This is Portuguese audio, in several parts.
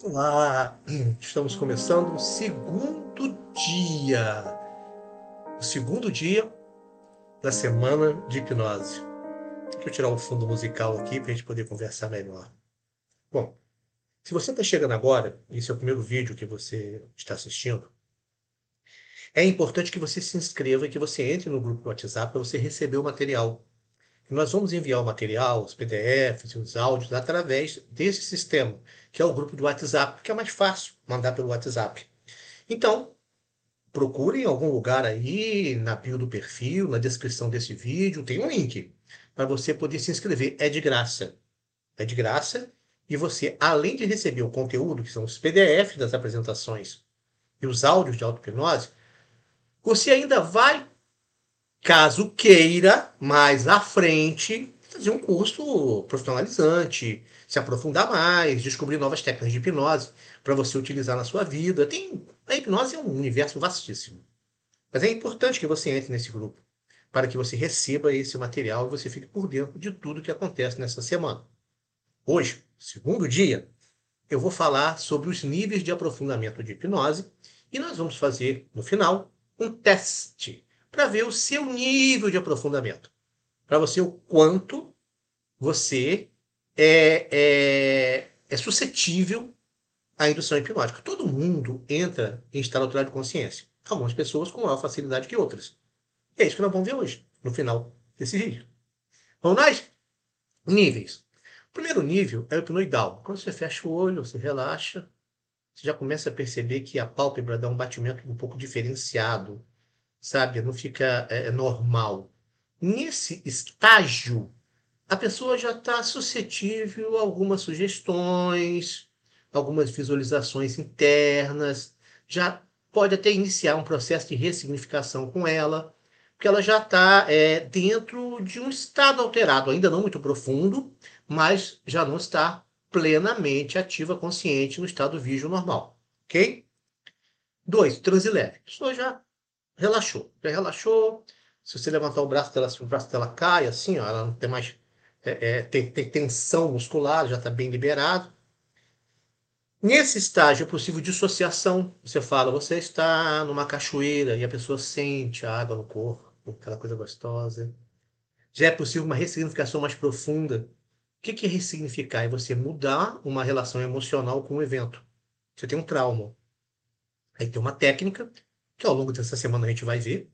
Olá, estamos começando o segundo dia, o segundo dia da semana de hipnose. Deixa eu tirar o fundo musical aqui para a gente poder conversar melhor. Bom, se você está chegando agora, esse é o primeiro vídeo que você está assistindo, é importante que você se inscreva e que você entre no grupo do WhatsApp para você receber o material. Nós vamos enviar o material, os PDFs e os áudios através desse sistema que é o grupo do WhatsApp, que é mais fácil mandar pelo WhatsApp. Então, procure em algum lugar aí, na bio do perfil, na descrição desse vídeo, tem um link para você poder se inscrever. É de graça. É de graça. E você, além de receber o conteúdo, que são os PDFs das apresentações e os áudios de auto-hipnose, você ainda vai, caso queira, mais à frente, fazer um curso profissionalizante, se aprofundar mais, descobrir novas técnicas de hipnose para você utilizar na sua vida. Tem, a hipnose é um universo vastíssimo. Mas é importante que você entre nesse grupo para que você receba esse material e você fique por dentro de tudo que acontece nessa semana. Hoje, segundo dia, eu vou falar sobre os níveis de aprofundamento de hipnose e nós vamos fazer, no final, um teste para ver o seu nível de aprofundamento, para você o quanto você é, é, é suscetível à indução hipnótica. Todo mundo entra em estado alterado de consciência. Algumas pessoas com maior facilidade que outras. E é isso que nós vamos ver hoje, no final desse vídeo. Vamos nós? Níveis. O primeiro nível é o hipnoidal. Quando você fecha o olho, você relaxa, você já começa a perceber que a pálpebra dá um batimento um pouco diferenciado, sabe? Não fica é, é normal. Nesse estágio a pessoa já está suscetível a algumas sugestões, algumas visualizações internas, já pode até iniciar um processo de ressignificação com ela, porque ela já está é, dentro de um estado alterado, ainda não muito profundo, mas já não está plenamente ativa, consciente no estado vígio normal, ok? Dois, transe leve. A pessoa já relaxou, já relaxou. Se você levantar o braço dela, o braço dela cai, assim, ó, ela não tem mais é, é, tem, tem tensão muscular, já está bem liberado. Nesse estágio é possível dissociação. Você fala, você está numa cachoeira e a pessoa sente a água no corpo, aquela coisa gostosa. Já é possível uma ressignificação mais profunda. O que é ressignificar? É você mudar uma relação emocional com o evento. Você tem um trauma. Aí tem uma técnica, que ao longo dessa semana a gente vai ver,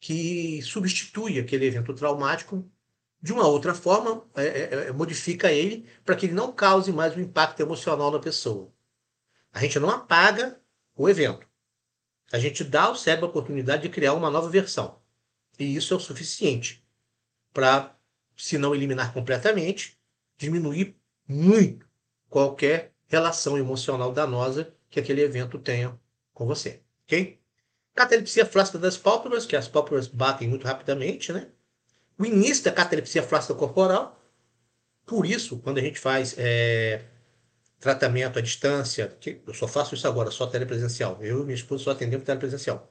que substitui aquele evento traumático de uma outra forma, é, é, é modifica ele para que ele não cause mais um impacto emocional na pessoa. A gente não apaga o evento. A gente dá ao cérebro a oportunidade de criar uma nova versão. E isso é o suficiente para, se não eliminar completamente, diminuir muito qualquer relação emocional danosa que aquele evento tenha com você. Ok? Catalepsia flácida das pálpebras, que as pálpebras batem muito rapidamente, né? o início da catalepsia flácida corporal. Por isso, quando a gente faz é, tratamento à distância, eu só faço isso agora, só telepresencial. Eu e minha esposa só atendemos telepresencial.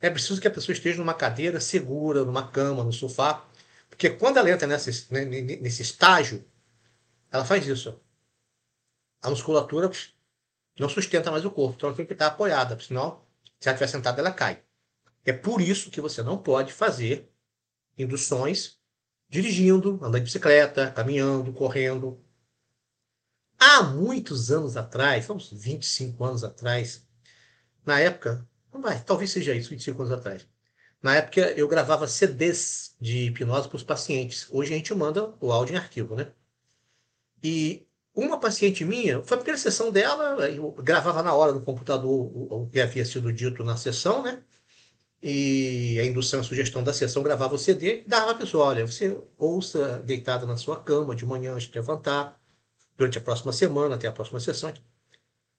É preciso que a pessoa esteja numa cadeira segura, numa cama, no sofá, porque quando ela entra nesse, né, nesse estágio, ela faz isso. A musculatura não sustenta mais o corpo, então ela tem que estar apoiada, senão, se ela estiver sentada, ela cai. É por isso que você não pode fazer induções, dirigindo, andando de bicicleta, caminhando, correndo. Há muitos anos atrás, uns 25 anos atrás, na época, vai, talvez seja isso, 25 anos atrás. Na época eu gravava CDs de hipnose para os pacientes. Hoje a gente manda o áudio em arquivo, né? E uma paciente minha, foi a primeira sessão dela, eu gravava na hora no computador o, que havia sido dito na sessão, né? e a indução, a sugestão da sessão gravava o CD e dava a pessoa, olha, você ouça deitada na sua cama de manhã antes de levantar, durante a próxima semana, até a próxima sessão.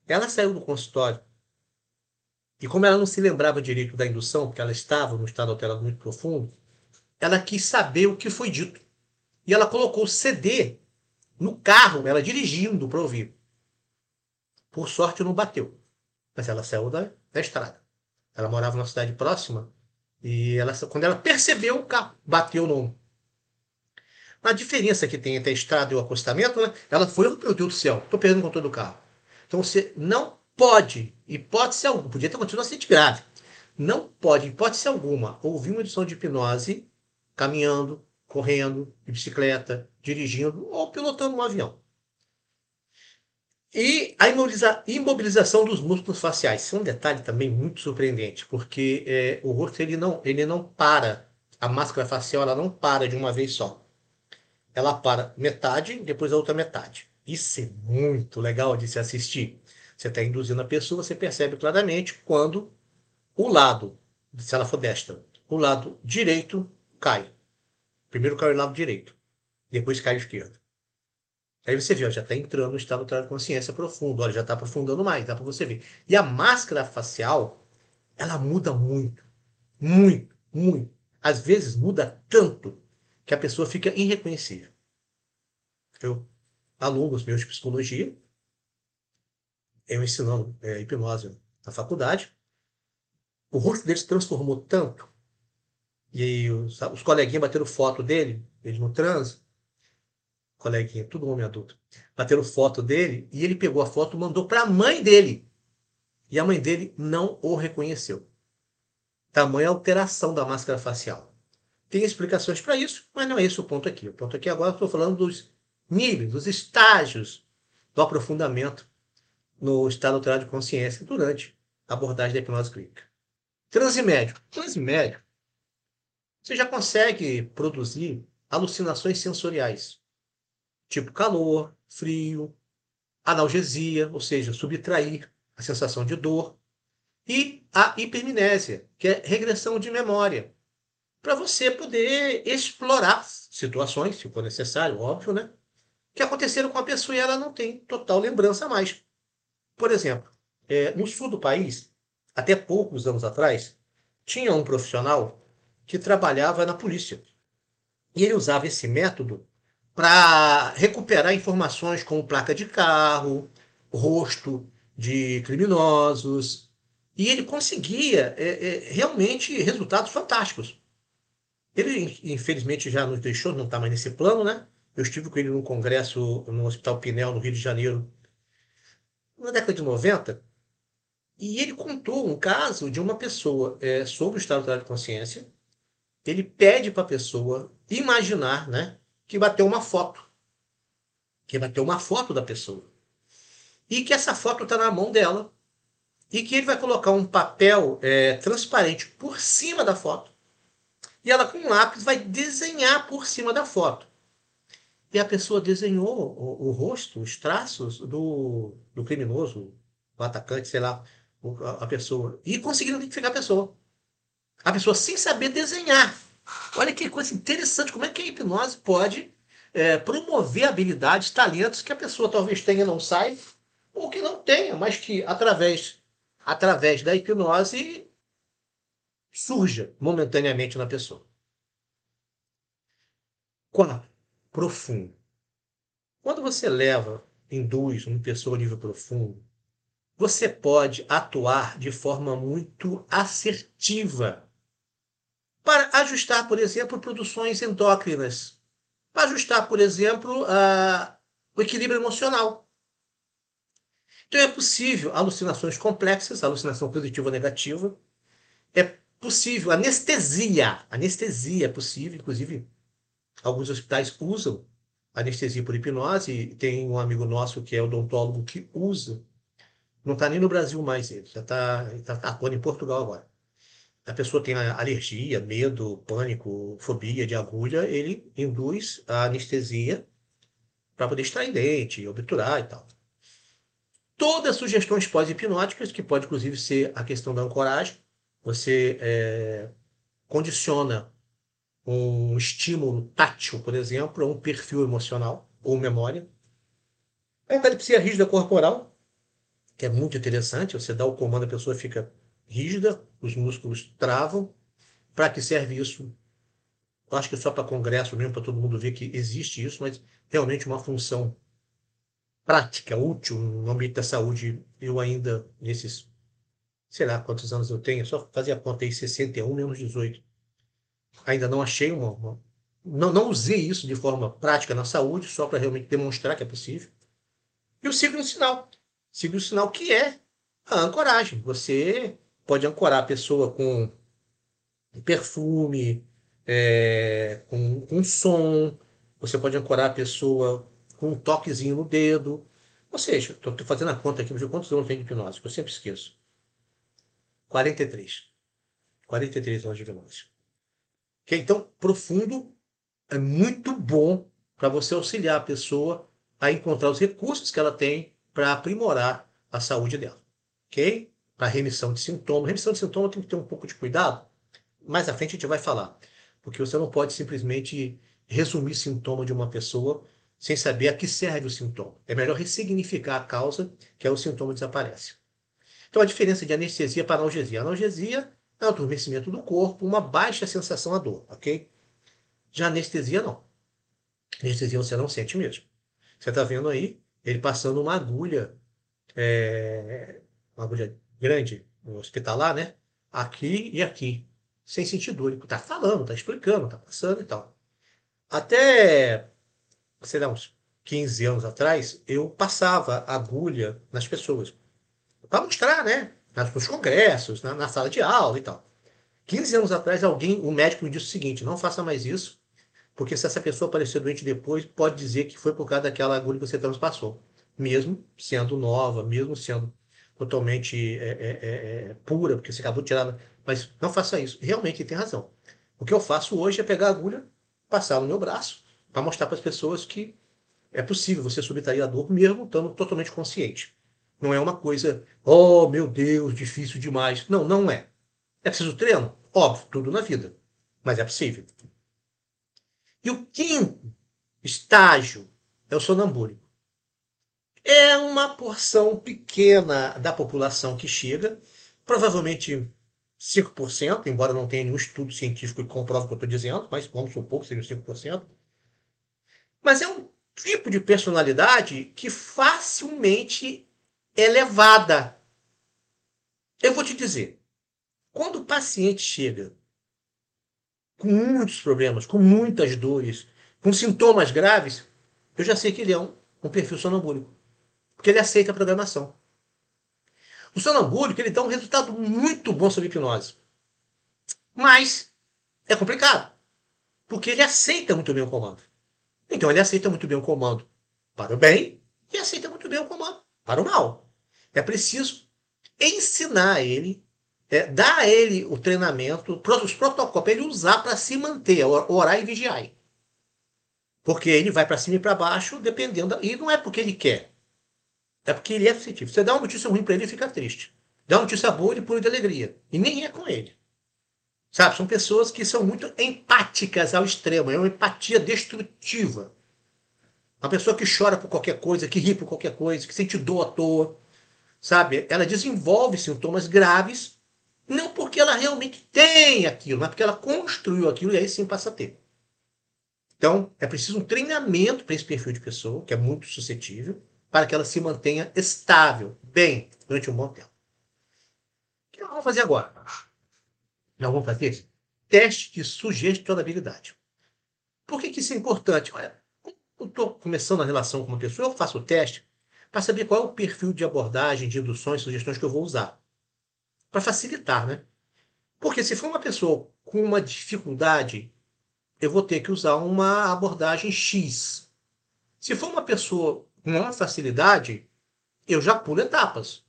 Ela saiu do consultório e como ela não se lembrava direito da indução, porque ela estava num estado alterado muito profundo, ela quis saber o que foi dito. E ela colocou o CD no carro, ela dirigindo para ouvir. Por sorte não bateu, mas ela saiu da, da estrada. Ela morava numa cidade próxima e ela, quando ela percebeu, o carro bateu no. A diferença que tem entre a estrada e o acostamento, né? Ela foi, oh, meu Deus do céu, estou perdendo o controle do carro. Então você não pode, hipótese alguma, podia ter continuado acidente grave, não pode, hipótese alguma, ouvir uma edição de hipnose caminhando, correndo, de bicicleta, dirigindo ou pilotando um avião. E a imobiliza imobilização dos músculos faciais. Isso é um detalhe também muito surpreendente, porque é, o rosto ele não, ele não para, a máscara facial ela não para de uma vez só. Ela para metade, depois a outra metade. Isso é muito legal de se assistir. Você está induzindo a pessoa, você percebe claramente quando o lado, se ela for destra, o lado direito cai. Primeiro cai o lado direito, depois cai o esquerdo. Aí você vê, ó, já está entrando no estado de consciência profundo, olha, já está aprofundando mais, dá para você ver. E a máscara facial, ela muda muito, muito, muito. Às vezes muda tanto que a pessoa fica irreconhecível. Eu, alunos meus de psicologia, eu ensinando é, hipnose na faculdade, o rosto dele se transformou tanto, e aí os, os coleguinhas bateram foto dele, ele no trânsito, coleguinha, tudo homem adulto, bateram foto dele e ele pegou a foto e mandou para a mãe dele. E a mãe dele não o reconheceu. Tamanha alteração da máscara facial. Tem explicações para isso, mas não é esse o ponto aqui. O ponto aqui agora estou falando dos níveis, dos estágios do aprofundamento no estado alterado de consciência durante a abordagem da hipnose clínica. Transe médio. Transe médio. Você já consegue produzir alucinações sensoriais tipo calor, frio, analgesia, ou seja, subtrair a sensação de dor, e a hipermnésia, que é regressão de memória, para você poder explorar situações, se for necessário, óbvio, né? Que aconteceram com a pessoa e ela não tem total lembrança mais. Por exemplo, é, no sul do país, até poucos anos atrás, tinha um profissional que trabalhava na polícia. E ele usava esse método para recuperar informações como placa de carro, rosto de criminosos. E ele conseguia é, é, realmente resultados fantásticos. Ele, infelizmente, já nos deixou, não está mais nesse plano, né? Eu estive com ele num congresso no Hospital Pinel, no Rio de Janeiro, na década de 90, e ele contou um caso de uma pessoa é, sobre o estado de consciência. Ele pede para a pessoa imaginar, né? Que bateu uma foto. Que bateu uma foto da pessoa. E que essa foto está na mão dela. E que ele vai colocar um papel é, transparente por cima da foto. E ela, com um lápis, vai desenhar por cima da foto. E a pessoa desenhou o, o rosto, os traços do, do criminoso, o atacante, sei lá, a pessoa. E conseguindo identificar a pessoa. A pessoa sem saber desenhar. Olha que coisa interessante, como é que a hipnose pode é, promover habilidades, talentos que a pessoa talvez tenha não saiba, ou que não tenha, mas que através, através da hipnose surja momentaneamente na pessoa. Quarto, profundo. Quando você leva, induz uma pessoa a nível profundo, você pode atuar de forma muito assertiva para ajustar, por exemplo, produções endócrinas, para ajustar, por exemplo, a, o equilíbrio emocional. Então é possível alucinações complexas, alucinação positiva ou negativa. É possível anestesia. Anestesia é possível, inclusive alguns hospitais usam anestesia por hipnose. Tem um amigo nosso que é odontólogo que usa. Não está nem no Brasil mais ele, já está tá atuando em Portugal agora a pessoa tem alergia, medo, pânico, fobia de agulha, ele induz a anestesia para poder extrair dente, obturar e tal. Todas as sugestões pós-hipnóticas, que pode inclusive ser a questão da ancoragem, você é, condiciona um estímulo tátil, por exemplo, a um perfil emocional ou memória. A epilepsia rígida corporal, que é muito interessante, você dá o comando, a pessoa fica rígida, os músculos travam. Para que serve isso? Eu acho que é só para congresso mesmo, para todo mundo ver que existe isso, mas realmente uma função prática, útil no ambiente da saúde. Eu ainda, nesses, sei lá quantos anos eu tenho, só fazia conta aí, 61 menos 18. Ainda não achei uma, uma não, não usei isso de forma prática na saúde, só para realmente demonstrar que é possível. E o signo sinal. siga o sinal que é a ancoragem. Você pode ancorar a pessoa com perfume, é, com, com som, você pode ancorar a pessoa com um toquezinho no dedo. Ou seja, estou fazendo a conta aqui, mas quantos anos tem de hipnose? Eu sempre esqueço. 43. 43 anos de hipnose. Okay? Então, profundo é muito bom para você auxiliar a pessoa a encontrar os recursos que ela tem para aprimorar a saúde dela. Ok? Para remissão de sintomas. Remissão de sintomas tem que ter um pouco de cuidado. Mais à frente a gente vai falar. Porque você não pode simplesmente resumir sintoma de uma pessoa sem saber a que serve o sintoma. É melhor ressignificar a causa que é o sintoma desaparece. Então a diferença de anestesia para analgesia. analgesia é o adormecimento do corpo, uma baixa sensação à dor, ok? Já anestesia não. Anestesia você não sente mesmo. Você está vendo aí ele passando uma agulha, é, uma agulha grande, hospitalar, né? Aqui e aqui, sem sentir dor. Ele está falando, está explicando, está passando e tal. Até, sei lá, uns 15 anos atrás, eu passava agulha nas pessoas. Para mostrar, né? Nos congressos, na, na, sala de aula e tal. 15 anos atrás, alguém, o médico me disse o seguinte: não faça mais isso, porque se essa pessoa aparecer doente depois, pode dizer que foi por causa daquela agulha que você transpassou. Mesmo sendo nova, mesmo sendo totalmente é, é, é, é pura, porque você acabou de tirar. Mas não faça isso. Realmente tem razão. O que eu faço hoje é pegar a agulha, passar no meu braço, para mostrar para as pessoas que é possível você subtrair a dor mesmo estando totalmente consciente. Não é uma coisa, oh meu Deus, difícil demais. Não, não é. É preciso treino? Óbvio, tudo na vida. Mas é possível. E o quinto estágio é o sonambúlico. É uma porção pequena da população que chega, provavelmente 5%, embora não tenha nenhum estudo científico que comprove o que eu estou dizendo, mas vamos supor que seja 5%. Mas é um tipo de personalidade que facilmente é levada. Eu vou te dizer, quando o paciente chega com muitos problemas, com muitas dores, com sintomas graves, eu já sei que ele é um, um perfil sonambúlico. Porque ele aceita a programação. O sonambúlico ele dá um resultado muito bom sobre hipnose. Mas é complicado. Porque ele aceita muito bem o comando. Então ele aceita muito bem o comando para o bem e aceita muito bem o comando para o mal. É preciso ensinar ele, é, dar a ele o treinamento, os protocolos para ele usar para se manter, orar e vigiar. Porque ele vai para cima e para baixo, dependendo. E não é porque ele quer. É porque ele é sensitivo. Você dá uma notícia ruim para ele, ele fica triste. Dá uma notícia boa, ele pula de alegria. E nem é com ele. Sabe? São pessoas que são muito empáticas ao extremo. É uma empatia destrutiva. Uma pessoa que chora por qualquer coisa, que ri por qualquer coisa, que sente dor à toa. Sabe? Ela desenvolve sintomas graves, não porque ela realmente tem aquilo, mas porque ela construiu aquilo e aí sim passa a ter. Então, é preciso um treinamento para esse perfil de pessoa, que é muito suscetível, para que ela se mantenha estável, bem, durante um bom tempo. O que nós vamos fazer agora? Nós vamos fazer teste de sugestionabilidade. Por que, que isso é importante? Olha, eu estou começando a relação com uma pessoa, eu faço o teste para saber qual é o perfil de abordagem, de induções, sugestões que eu vou usar. Para facilitar, né? Porque se for uma pessoa com uma dificuldade, eu vou ter que usar uma abordagem X. Se for uma pessoa com facilidade, eu já pulo etapas.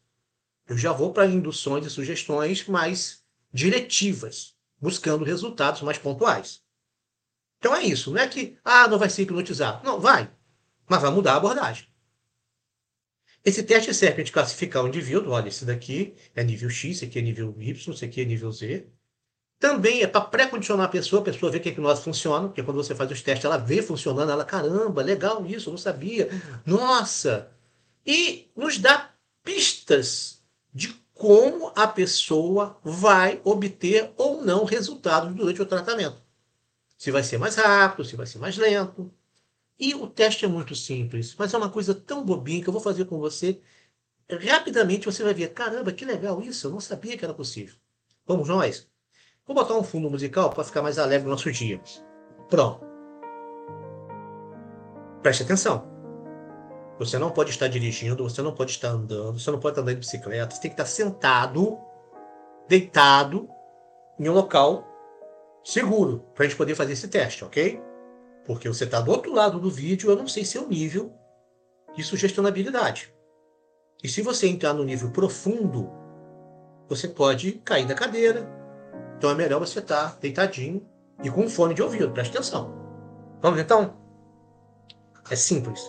Eu já vou para induções e sugestões mais diretivas, buscando resultados mais pontuais. Então é isso. Não é que, ah, não vai ser hipnotizado. Não, vai. Mas vai mudar a abordagem. Esse teste serve para classificar o indivíduo. Olha, esse daqui é nível X, esse aqui é nível Y, esse aqui é nível Z. Também é para pré-condicionar a pessoa, a pessoa ver que a hipnose funciona, porque quando você faz os testes, ela vê funcionando, ela, caramba, legal isso, eu não sabia. Nossa! E nos dá pistas de como a pessoa vai obter ou não resultados durante o tratamento. Se vai ser mais rápido, se vai ser mais lento. E o teste é muito simples, mas é uma coisa tão bobinha que eu vou fazer com você. Rapidamente você vai ver, caramba, que legal isso, eu não sabia que era possível. Vamos nós? Vou botar um fundo musical para ficar mais alegre no nosso dia. Pronto. Preste atenção. Você não pode estar dirigindo, você não pode estar andando, você não pode estar andando de bicicleta, você tem que estar sentado, deitado, em um local seguro, para a gente poder fazer esse teste, ok? Porque você está do outro lado do vídeo, eu não sei seu nível de sugestionabilidade. E se você entrar no nível profundo, você pode cair da cadeira. Então é melhor você estar deitadinho e com um fone de ouvido, preste atenção. Vamos então? É simples.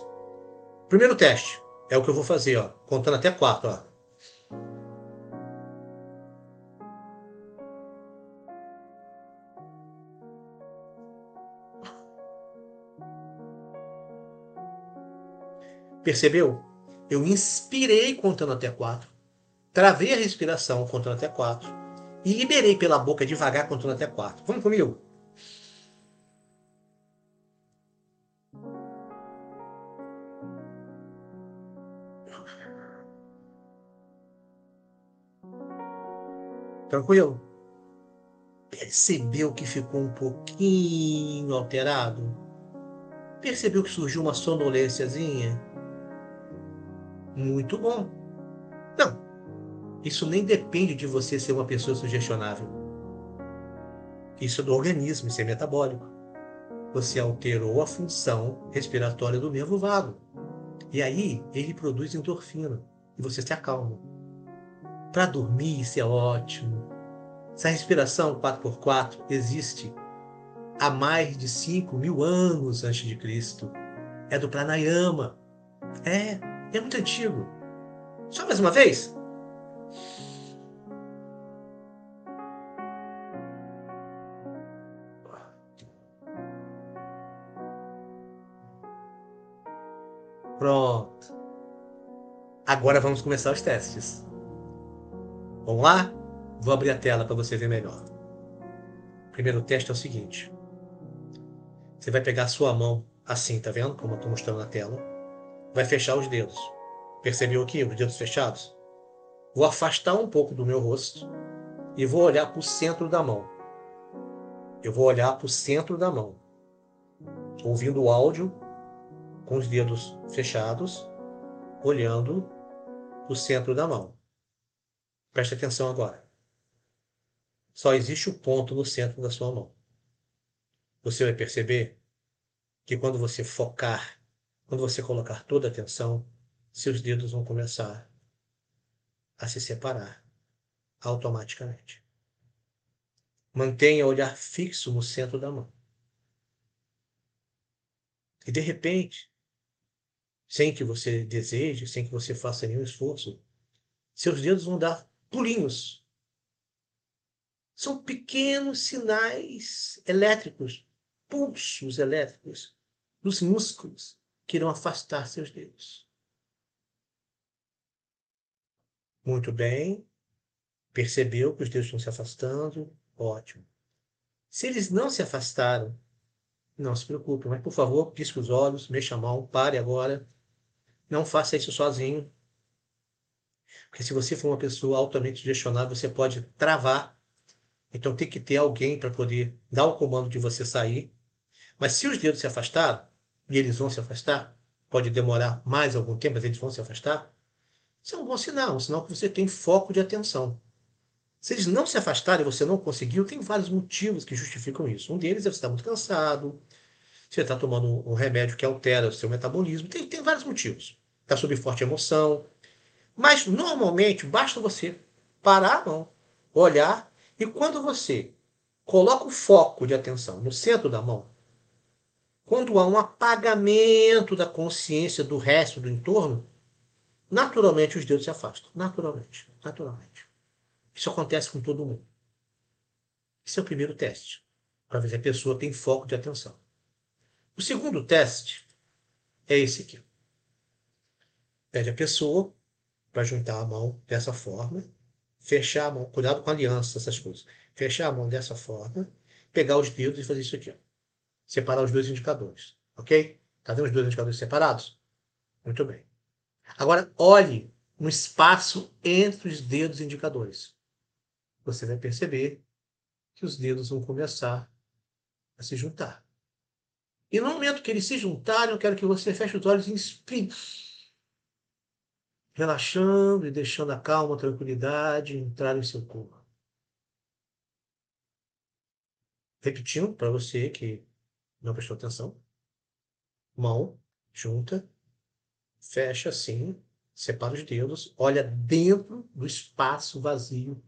Primeiro teste é o que eu vou fazer, ó, contando até quatro. Ó. Percebeu? Eu inspirei contando até quatro, travei a respiração contando até quatro e liberei pela boca devagar contando até quatro. Vamos comigo? Tranquilo? Percebeu que ficou um pouquinho alterado? Percebeu que surgiu uma sonolênciazinha? Muito bom. Não, isso nem depende de você ser uma pessoa sugestionável. Isso é do organismo, isso é metabólico. Você alterou a função respiratória do nervo vago. E aí ele produz endorfina e você se acalma. Para dormir, isso é ótimo. Essa respiração 4x4 existe há mais de 5 mil anos antes de Cristo. É do pranayama. É, é muito antigo. Só mais uma vez. Pronto. Agora vamos começar os testes. Vamos lá? Vou abrir a tela para você ver melhor. O primeiro teste é o seguinte. Você vai pegar a sua mão assim, tá vendo? Como eu estou mostrando na tela vai fechar os dedos. Percebeu aqui os dedos fechados? Vou afastar um pouco do meu rosto e vou olhar para o centro da mão. Eu vou olhar para o centro da mão, ouvindo o áudio com os dedos fechados, olhando o centro da mão. Preste atenção agora. Só existe o ponto no centro da sua mão. Você vai perceber que quando você focar quando você colocar toda a atenção, seus dedos vão começar a se separar automaticamente. Mantenha o olhar fixo no centro da mão. E de repente, sem que você deseje, sem que você faça nenhum esforço, seus dedos vão dar pulinhos. São pequenos sinais elétricos, pulsos elétricos nos músculos que irão afastar seus dedos. Muito bem. Percebeu que os dedos estão se afastando? Ótimo. Se eles não se afastaram, não se preocupe, mas por favor, pisque os olhos, mexa a mão, pare agora. Não faça isso sozinho. Porque se você for uma pessoa altamente sugestionável, você pode travar. Então tem que ter alguém para poder dar o comando de você sair. Mas se os dedos se afastaram, e eles vão se afastar, pode demorar mais algum tempo, mas eles vão se afastar, isso é um bom sinal, um sinal que você tem foco de atenção. Se eles não se afastarem você não conseguiu, tem vários motivos que justificam isso. Um deles é você estar muito cansado, você está tomando um remédio que altera o seu metabolismo, tem, tem vários motivos. Está sob forte emoção. Mas, normalmente, basta você parar a mão, olhar, e quando você coloca o foco de atenção no centro da mão, quando há um apagamento da consciência do resto do entorno, naturalmente os dedos se afastam. Naturalmente. Naturalmente. Isso acontece com todo mundo. Esse é o primeiro teste, para ver se a pessoa tem foco de atenção. O segundo teste é esse aqui. Pede a pessoa para juntar a mão dessa forma, fechar a mão, cuidado com aliança, essas coisas. Fechar a mão dessa forma, pegar os dedos e fazer isso aqui. Ó separar os dois indicadores. Ok? Está vendo os dois indicadores separados? Muito bem. Agora, olhe no espaço entre os dedos indicadores. Você vai perceber que os dedos vão começar a se juntar. E no momento que eles se juntarem, eu quero que você feche os olhos e inspire. relaxando e deixando a calma, a tranquilidade entrar em seu corpo. Repetindo para você que não prestou atenção. Mão junta, fecha assim, separa os dedos, olha dentro do espaço vazio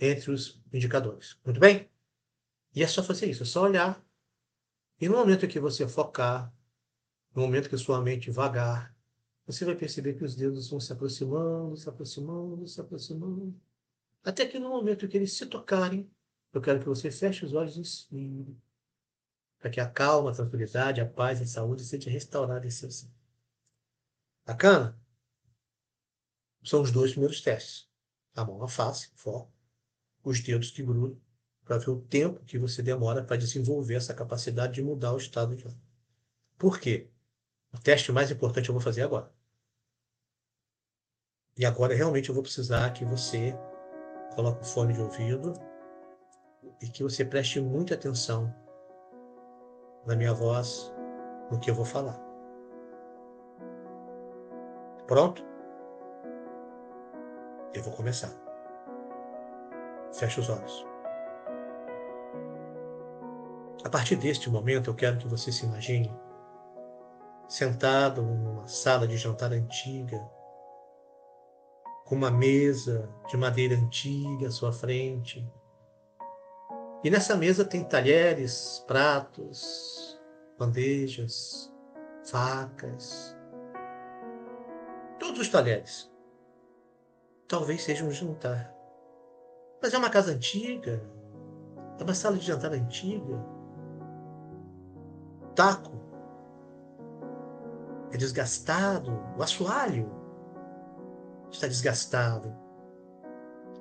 entre os indicadores. Muito bem? E é só fazer isso, é só olhar. E no momento que você focar, no momento que sua mente vagar, você vai perceber que os dedos vão se aproximando, se aproximando, se aproximando. Até que no momento que eles se tocarem, eu quero que você feche os olhos e inspire. Para que a calma, a tranquilidade, a paz e a saúde seja restaurada em seu ser. Bacana? São os dois primeiros testes. A mão, a face, foco, os dedos que grudam, para ver o tempo que você demora para desenvolver essa capacidade de mudar o estado de Por quê? O teste mais importante eu vou fazer agora. E agora realmente eu vou precisar que você coloque o fone de ouvido e que você preste muita atenção na minha voz, no que eu vou falar. Pronto? Eu vou começar. Feche os olhos. A partir deste momento, eu quero que você se imagine sentado numa sala de jantar antiga, com uma mesa de madeira antiga à sua frente. E nessa mesa tem talheres, pratos, bandejas, facas. Todos os talheres. Talvez seja um jantar. Mas é uma casa antiga, é uma sala de jantar antiga. Taco é desgastado, o assoalho está desgastado.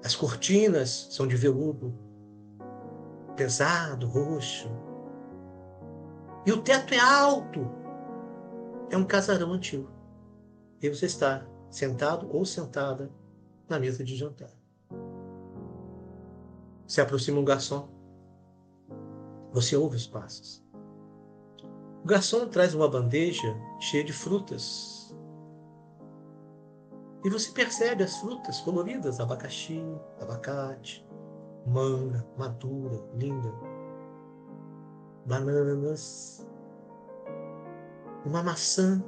As cortinas são de veludo, pesado, roxo. E o teto é alto. É um casarão antigo. E você está sentado ou sentada na mesa de jantar. Se aproxima um garçom. Você ouve os passos. O garçom traz uma bandeja cheia de frutas. E você percebe as frutas coloridas: abacaxi, abacate, manga, madura, linda, bananas, uma maçã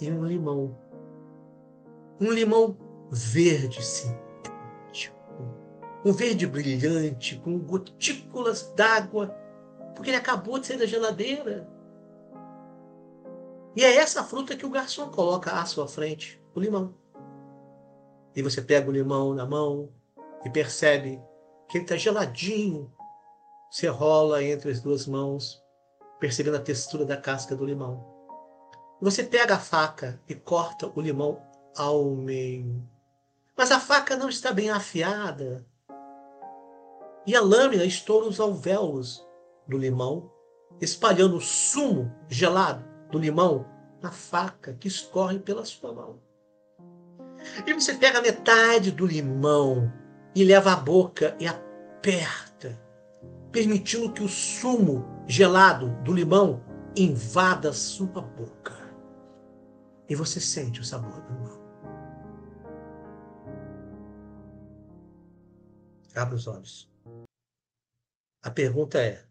e um limão. Um limão verde sintético, um verde brilhante, com gotículas d'água porque ele acabou de sair da geladeira. E é essa fruta que o garçom coloca à sua frente, o limão. E você pega o limão na mão e percebe que ele está geladinho. Você rola entre as duas mãos, percebendo a textura da casca do limão. Você pega a faca e corta o limão ao meio. Mas a faca não está bem afiada. E a lâmina estoura os alvéolos do limão, espalhando o sumo gelado do limão na faca que escorre pela sua mão. E você pega metade do limão e leva à boca e aperta, permitindo que o sumo gelado do limão invada sua boca. E você sente o sabor do limão. Abra os olhos. A pergunta é: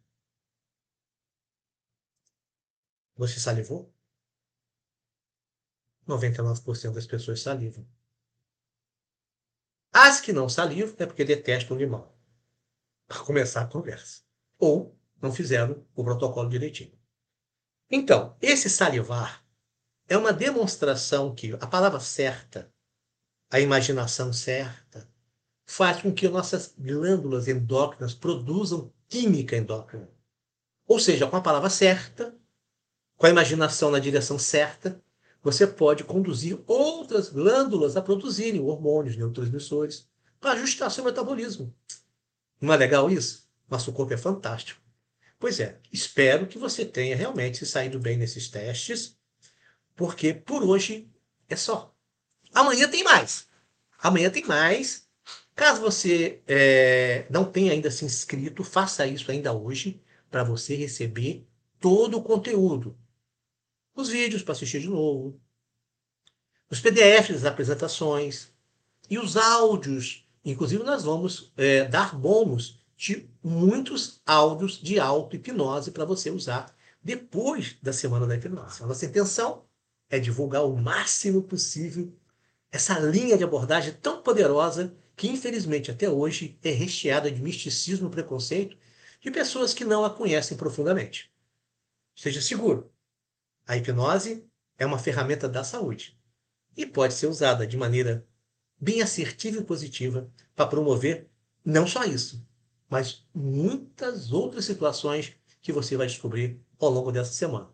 Você salivou? 99% das pessoas salivam. As que não salivam é porque detestam o limão. Para começar a conversa. Ou não fizeram o protocolo direitinho. Então, esse salivar é uma demonstração que a palavra certa, a imaginação certa, faz com que nossas glândulas endócrinas produzam química endócrina. Ou seja, com a palavra certa, com a imaginação na direção certa, você pode conduzir outras glândulas a produzirem hormônios, neurotransmissores, para ajustar seu metabolismo. Não é legal isso? Nosso corpo é fantástico. Pois é, espero que você tenha realmente se saído bem nesses testes, porque por hoje é só. Amanhã tem mais. Amanhã tem mais. Caso você é, não tenha ainda se inscrito, faça isso ainda hoje para você receber todo o conteúdo os vídeos para assistir de novo. os PDFs das apresentações e os áudios. Inclusive, nós vamos é, dar bônus de muitos áudios de auto-hipnose para você usar depois da semana da hipnose. A nossa intenção é divulgar o máximo possível essa linha de abordagem tão poderosa que, infelizmente, até hoje é recheada de misticismo e preconceito de pessoas que não a conhecem profundamente. Esteja seguro, a hipnose é uma ferramenta da saúde e pode ser usada de maneira bem assertiva e positiva para promover não só isso, mas muitas outras situações que você vai descobrir ao longo dessa semana.